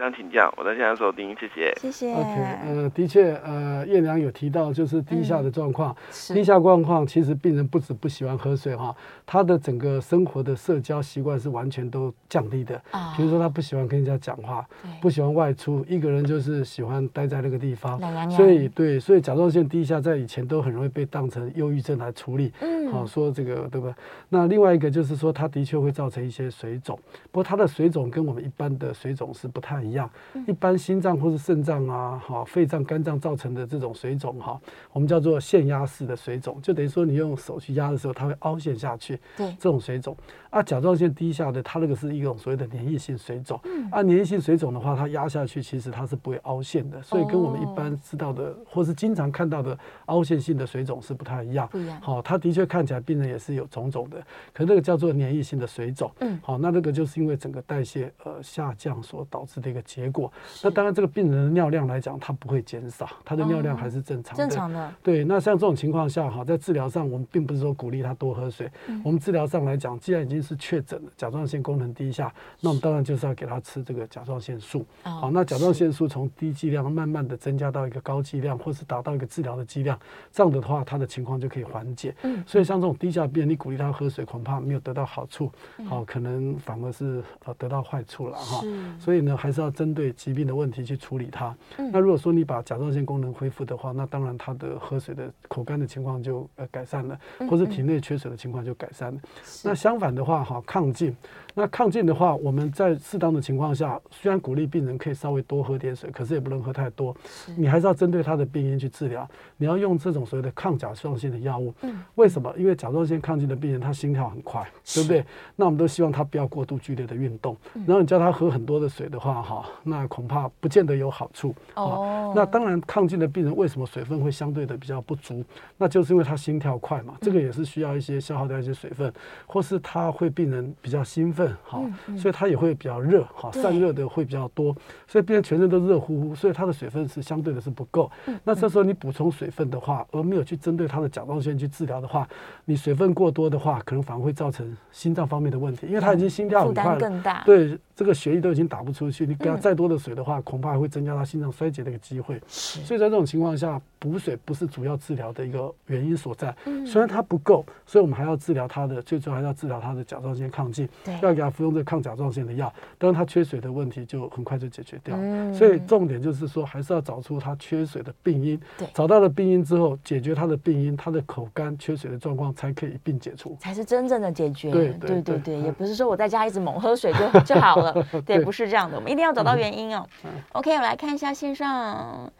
想请教，我在现场收听，谢谢。谢谢。OK，呃，的确，呃，叶良有提到就是低下的状况，嗯、低下状况其实病人不止不喜欢喝水哈，他的整个生活的社交习惯是完全都降低的。啊、哦。比如说他不喜欢跟人家讲话，对不喜欢外出，一个人就是喜欢待在那个地方。懒洋洋。所以对，所以甲状腺低下在以前都很容易被当成忧郁症来处理。嗯。好，说这个对吧？那另外一个就是说，它的确会造成一些水肿，不过它的水肿跟我们一般的水肿是不太一样。一般心脏或是肾脏啊，哈，肺脏、肝脏造成的这种水肿哈，我们叫做腺压式的水肿，就等于说你用手去压的时候，它会凹陷下去。对，这种水肿啊，甲状腺低下的，它那个是一种所谓的粘液性水肿。嗯。啊，粘液性水肿的话，它压下去其实它是不会凹陷的，所以跟我们一般知道的或是经常看到的凹陷性的水肿是不太一样。不一样。好，它的确看起来病人也是有肿肿的，可那个叫做粘液性的水肿。嗯。好，那这个就是因为整个代谢呃下降所导致的一个。个结果。那当然，这个病人的尿量来讲，它不会减少，他的尿量还是正常的。正常的。对，那像这种情况下哈，在治疗上，我们并不是说鼓励他多喝水。我们治疗上来讲，既然已经是确诊了甲状腺功能低下，那我们当然就是要给他吃这个甲状腺素。好，那甲状腺素从低剂量慢慢的增加到一个高剂量，或是达到一个治疗的剂量，这样的话，他的情况就可以缓解。嗯所以像这种低下病人，你鼓励他喝水，恐怕没有得到好处，好，可能反而是呃得到坏处了哈。所以呢，还是要针对疾病的问题去处理它。那如果说你把甲状腺功能恢复的话，那当然它的喝水的口干的情况就呃改善了，或者体内缺水的情况就改善了。那相反的话哈，亢进。那抗进的话，我们在适当的情况下，虽然鼓励病人可以稍微多喝点水，可是也不能喝太多。你还是要针对他的病因去治疗。你要用这种所谓的抗甲状腺的药物。为什么？因为甲状腺亢进的病人，他心跳很快，对不对？那我们都希望他不要过度剧烈的运动。然后你叫他喝很多的水的话，哈，那恐怕不见得有好处。哦。那当然，亢进的病人为什么水分会相对的比较不足？那就是因为他心跳快嘛。这个也是需要一些消耗掉一些水分，或是他会病人比较兴奋。好，所以它也会比较热，好，散热的会比较多，所以变成全身都热乎乎，所以它的水分是相对的是不够。那这时候你补充水分的话，而没有去针对它的甲状腺去治疗的话，你水分过多的话，可能反而会造成心脏方面的问题，因为它已经心跳很快了，对。这个血液都已经打不出去，你给他再多的水的话，恐怕还会增加他心脏衰竭的一个机会。所以在这种情况下，补水不是主要治疗的一个原因所在。虽然它不够，所以我们还要治疗他的，最主要还要治疗他的甲状腺亢进，要给他服用这个抗甲状腺的药。当然，他缺水的问题就很快就解决掉。所以重点就是说，还是要找出他缺水的病因。找到了病因之后，解决他的病因，他的口干缺水的状况才可以一并解除，才是真正的解决。对对对对，也不是说我在家一直猛喝水就就好了。对，不是这样的，我们一定要找到原因哦。OK，我来看一下线上，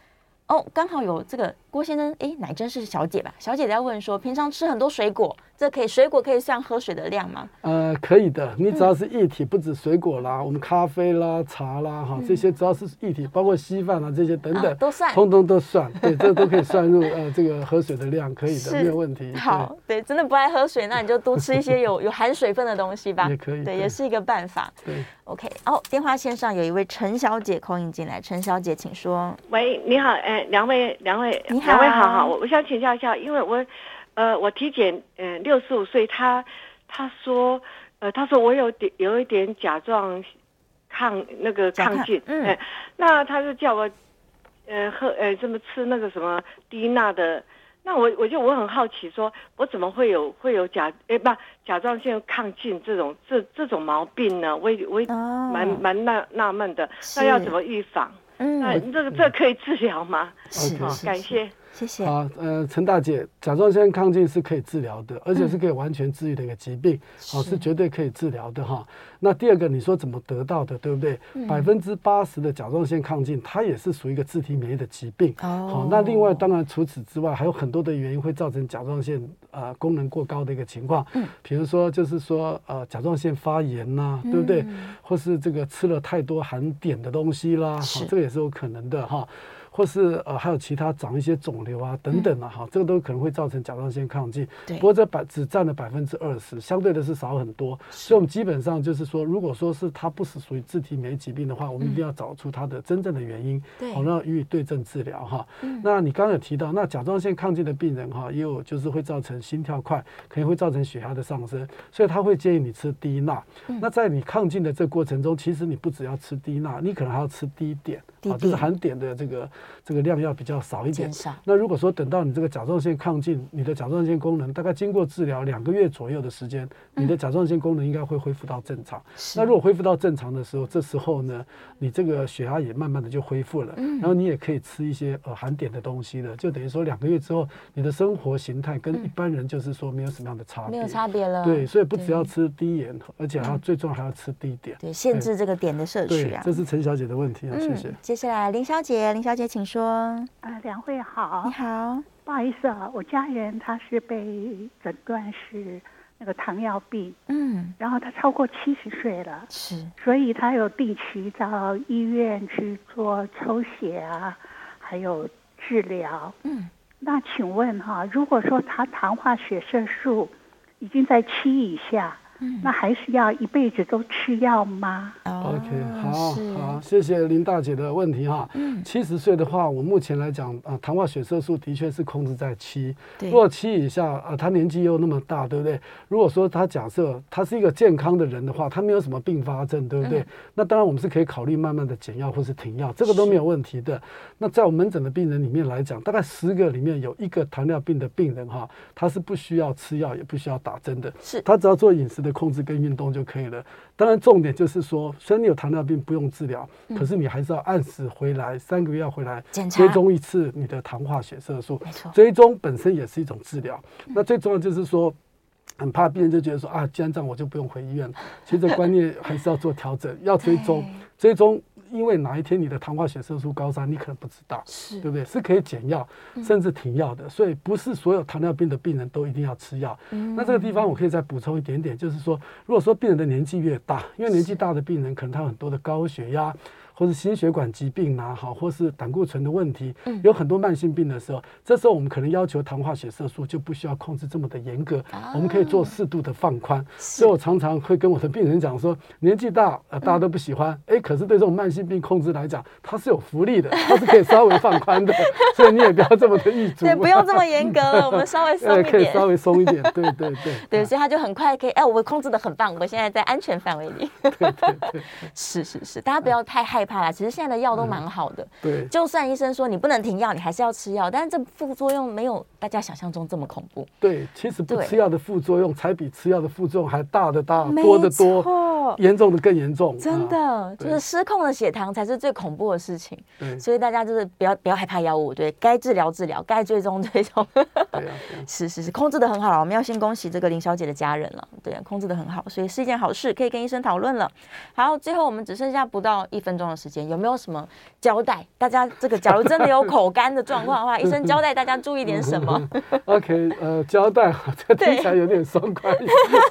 哦，刚好有这个。郭先生，哎，乃真是小姐吧？小姐在问说，平常吃很多水果，这可以水果可以算喝水的量吗？呃，可以的。你只要是液体，不止水果啦，我们咖啡啦、茶啦，哈，这些只要是液体，包括稀饭啊这些等等，都算，通通都算。对，这都可以算入呃这个喝水的量，可以的，没有问题。好，对，真的不爱喝水，那你就多吃一些有 有含水分的东西吧。也可以，对，也是一个办法。对，OK。哦，电话线上有一位陈小姐 call in 进来，陈小姐请说。喂，你好，哎，两位，两位。两位好好，我我想请教一下，因为我，呃，我体检，嗯，六十五岁，他他说，呃，他说我有点有一点甲状抗那个亢进，嗯、呃，那他就叫我，呃，喝，呃，这么吃那个什么低钠的，那我我就我很好奇说，说我怎么会有会有甲，哎，不，甲状腺亢进这种这这种毛病呢？我我蛮蛮纳纳闷的，那要怎么预防？嗯，那这个这个可以治疗吗？是，好，感谢，谢谢。啊，呃，陈大姐，甲状腺亢进是可以治疗的，而且是可以完全治愈的一个疾病，好，是绝对可以治疗的哈。那第二个，你说怎么得到的，对不对？百分之八十的甲状腺亢进，它也是属于一个自体免疫的疾病。哦。好，那另外，当然除此之外，还有很多的原因会造成甲状腺呃功能过高的一个情况。嗯。比如说，就是说呃甲状腺发炎呐，对不对？或是这个吃了太多含碘的东西啦，好，这个也是有可能的哈。或是呃还有其他长一些肿瘤啊等等啊哈，这个都可能会造成甲状腺亢进。对。不过这百只占了百分之二十，相对的是少很多。所以我们基本上就是说，如果说是它不是属于自体免疫疾病的话，我们一定要找出它的真正的原因，好，然后予以对症治疗哈。那你刚刚有提到，那甲状腺亢进的病人哈，也有就是会造成心跳快，可能会造成血压的上升，所以他会建议你吃低钠。那在你亢进的这个过程中，其实你不只要吃低钠，你可能还要吃低碘，啊，就是含碘的这个。这个量要比较少一点。那如果说等到你这个甲状腺亢进，你的甲状腺功能大概经过治疗两个月左右的时间，你的甲状腺功能应该会恢复到正常。那如果恢复到正常的时候，这时候呢，你这个血压也慢慢的就恢复了。然后你也可以吃一些呃含碘的东西了，就等于说两个月之后，你的生活形态跟一般人就是说没有什么样的差别。没有差别了。对，所以不只要吃低盐，而且还要最重要还要吃低碘。对，限制这个碘的摄取啊。这是陈小姐的问题啊，谢谢。接下来林小姐，林小姐请说。啊，两位好，你好，不好意思啊，我家人他是被诊断是那个糖尿病，嗯，然后他超过七十岁了，是，所以他有定期到医院去做抽血啊，还有治疗，嗯，那请问哈，如果说他糖化血色素已经在七以下，嗯、那还是要一辈子都吃药吗？OK，好好，谢谢林大姐的问题哈。嗯七十岁的话，我目前来讲啊，糖化血色素的确是控制在七。如果七以下啊，他年纪又那么大，对不对？如果说他假设他是一个健康的人的话，他没有什么并发症，对不对？嗯、那当然我们是可以考虑慢慢的减药或是停药，这个都没有问题的。那在我们门诊的病人里面来讲，大概十个里面有一个糖尿病的病人哈，他是不需要吃药，也不需要打针的，是他只要做饮食的控制跟运动就可以了。当然重点就是说，虽然你有糖尿病不用治疗，嗯、可是你还是要按时回来，三个月要回来追踪一次你的糖化血色素，没错，追踪本身也是一种治疗。嗯、那最重要就是说，很怕病人就觉得说啊，既然这样我就不用回医院了。其实这观念还是要做调整，要追踪，追踪。因为哪一天你的糖化血色素高山，你可能不知道，是对不对？是可以减药，甚至停药的。嗯、所以不是所有糖尿病的病人都一定要吃药。嗯、那这个地方我可以再补充一点点，就是说，如果说病人的年纪越大，因为年纪大的病人可能他有很多的高血压。或是心血管疾病啊，好，或是胆固醇的问题，有很多慢性病的时候，这时候我们可能要求糖化血色素就不需要控制这么的严格，我们可以做适度的放宽。所以我常常会跟我的病人讲说，年纪大，呃，大家都不喜欢，哎，可是对这种慢性病控制来讲，它是有福利的，它是可以稍微放宽的，所以你也不要这么的预嘱，对，不用这么严格了，我们 稍微松一点，可以稍微松一点，对对对，对，所以他就很快可以，哎，我控制的很棒，我现在在安全范围里，对对对，是是是，大家不要太害怕啦，其实现在的药。都蛮好的，对，就算医生说你不能停药，你还是要吃药，但是这副作用没有大家想象中这么恐怖。对，其实不吃药的副作用才比吃药的副作用还大的大，多的多，严重的更严重。真的，就是失控的血糖才是最恐怖的事情。对，所以大家就是不要不要害怕药物，对，该治疗治疗，该追踪追踪。对啊，是是是，控制的很好了。我们要先恭喜这个林小姐的家人了，对，控制的很好，所以是一件好事，可以跟医生讨论了。好，最后我们只剩下不到一分钟的时间，有没有什么？交代大家，这个假如真的有口干的状况的话，医生交代大家注意点什么？OK，呃，交代，这听起来有点松快，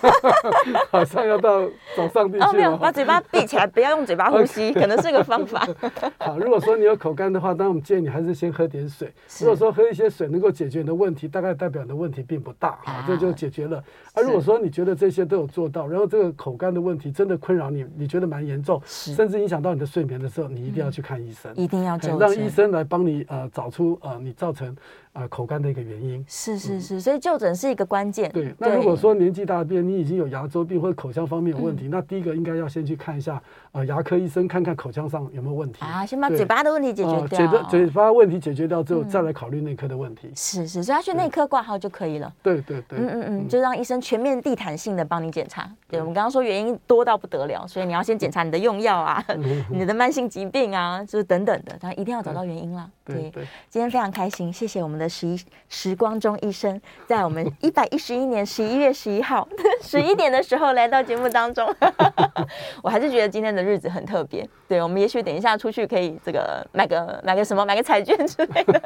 好像要到早上地去。哦，没有，把嘴巴闭起来，不要用嘴巴呼吸，可能是个方法。好，如果说你有口干的话，当然我们建议你还是先喝点水。如果说喝一些水能够解决你的问题，大概代表你的问题并不大，好，这就解决了。啊，如果说你觉得这些都有做到，然后这个口干的问题真的困扰你，你觉得蛮严重，甚至影响到你的睡眠的时候，你一定要去看医生。一定要让医生来帮你呃找出呃你造成呃口干的一个原因。是是是，所以就诊是一个关键。对，那如果说年纪大的病人，你已经有牙周病或者口腔方面有问题，那第一个应该要先去看一下呃牙科医生，看看口腔上有没有问题啊，先把嘴巴的问题解决掉。嘴巴嘴巴问题解决掉之后，再来考虑内科的问题。是是，所以他去内科挂号就可以了。对对对，嗯嗯嗯，就让医生全面地毯性的帮你检查。对，我们刚刚说原因多到不得了，所以你要先检查你的用药啊，你的慢性疾病啊，就是等等的。一定要找到原因啦。对，对，今天非常开心，谢谢我们的十一时光中医生，在我们 一百一十一年十一月十一号 十一点的时候来到节目当中。我还是觉得今天的日子很特别。对，我们也许等一下出去可以这个买个买个什么，买个彩券之类的。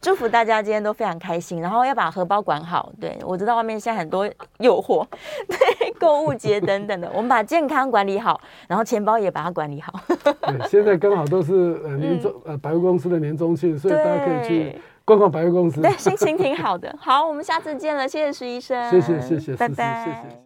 祝福大家今天都非常开心，然后要把荷包管好。对，我知道外面现在很多诱惑，对，购物节等等的，我们把健康管理好，然后钱包也把它管理好。对，现在刚好都是呃年终、嗯、呃百货公司的年终庆，所以大家可以去逛逛百货公司。对，心情挺好的。好，我们下次见了，谢谢石医生，谢谢谢谢，拜拜。谢谢。